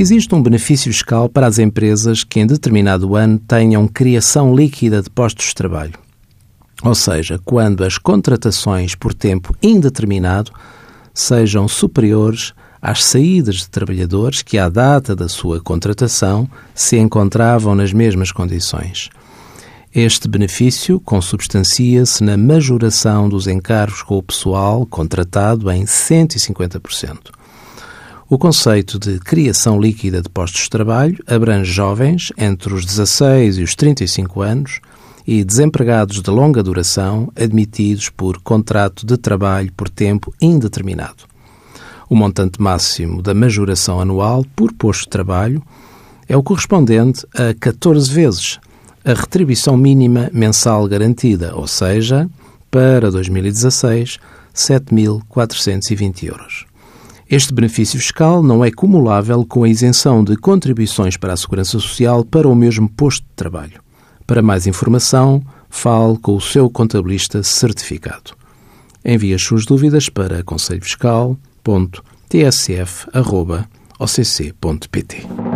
Existe um benefício fiscal para as empresas que em determinado ano tenham criação líquida de postos de trabalho. Ou seja, quando as contratações por tempo indeterminado sejam superiores às saídas de trabalhadores que, à data da sua contratação, se encontravam nas mesmas condições. Este benefício consubstancia-se na majoração dos encargos com o pessoal contratado em 150%. O conceito de criação líquida de postos de trabalho abrange jovens entre os 16 e os 35 anos e desempregados de longa duração admitidos por contrato de trabalho por tempo indeterminado. O montante máximo da majoração anual por posto de trabalho é o correspondente a 14 vezes a retribuição mínima mensal garantida, ou seja, para 2016, 7.420 euros. Este benefício fiscal não é cumulável com a isenção de contribuições para a Segurança Social para o mesmo posto de trabalho. Para mais informação, fale com o seu contabilista certificado. Envie as suas dúvidas para conselhofiscal.tsf.occ.pt.